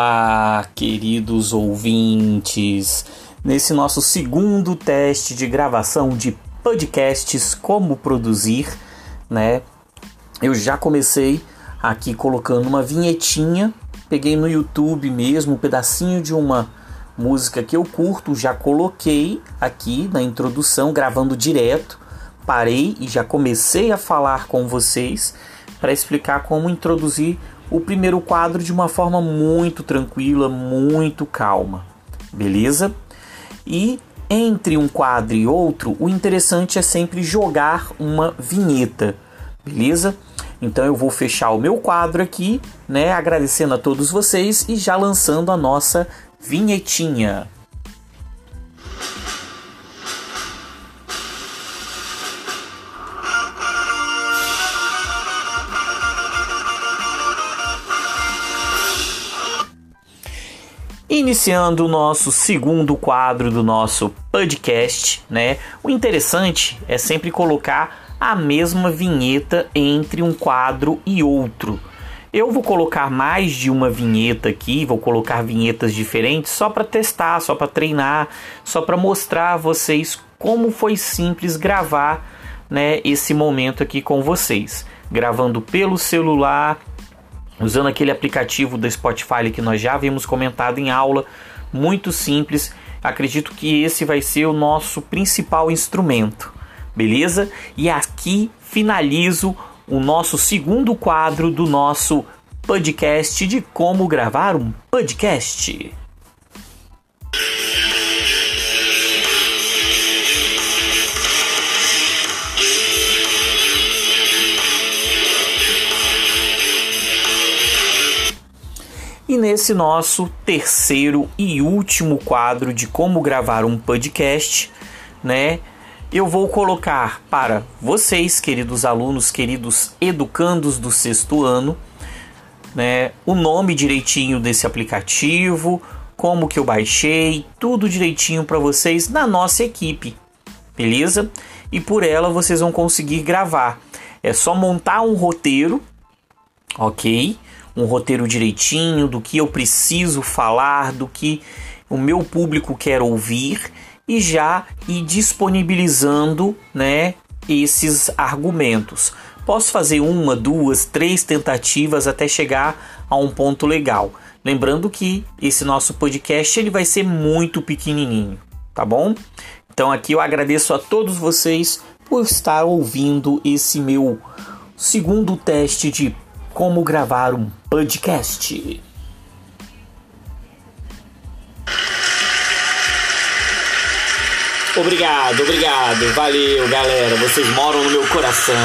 Olá, queridos ouvintes. Nesse nosso segundo teste de gravação de podcasts como produzir, né? Eu já comecei aqui colocando uma vinhetinha, peguei no YouTube mesmo um pedacinho de uma música que eu curto, já coloquei aqui na introdução, gravando direto. Parei e já comecei a falar com vocês para explicar como introduzir o primeiro quadro de uma forma muito tranquila, muito calma. Beleza? E entre um quadro e outro, o interessante é sempre jogar uma vinheta. Beleza? Então eu vou fechar o meu quadro aqui, né, agradecendo a todos vocês e já lançando a nossa vinhetinha. Iniciando o nosso segundo quadro do nosso podcast, né? O interessante é sempre colocar a mesma vinheta entre um quadro e outro. Eu vou colocar mais de uma vinheta aqui, vou colocar vinhetas diferentes só para testar, só para treinar, só para mostrar a vocês como foi simples gravar, né, esse momento aqui com vocês, gravando pelo celular, usando aquele aplicativo da Spotify que nós já havíamos comentado em aula, muito simples. Acredito que esse vai ser o nosso principal instrumento, beleza? E aqui finalizo o nosso segundo quadro do nosso podcast de como gravar um podcast. E nesse nosso terceiro e último quadro de como gravar um podcast, né? eu vou colocar para vocês, queridos alunos, queridos educandos do sexto ano, né, o nome direitinho desse aplicativo, como que eu baixei, tudo direitinho para vocês na nossa equipe, beleza? E por ela vocês vão conseguir gravar. É só montar um roteiro, ok? Um roteiro direitinho do que eu preciso falar, do que o meu público quer ouvir e já ir disponibilizando né, esses argumentos. Posso fazer uma, duas, três tentativas até chegar a um ponto legal. Lembrando que esse nosso podcast ele vai ser muito pequenininho, tá bom? Então aqui eu agradeço a todos vocês por estar ouvindo esse meu segundo teste de como gravar um podcast. Obrigado, obrigado. Valeu, galera. Vocês moram no meu coração.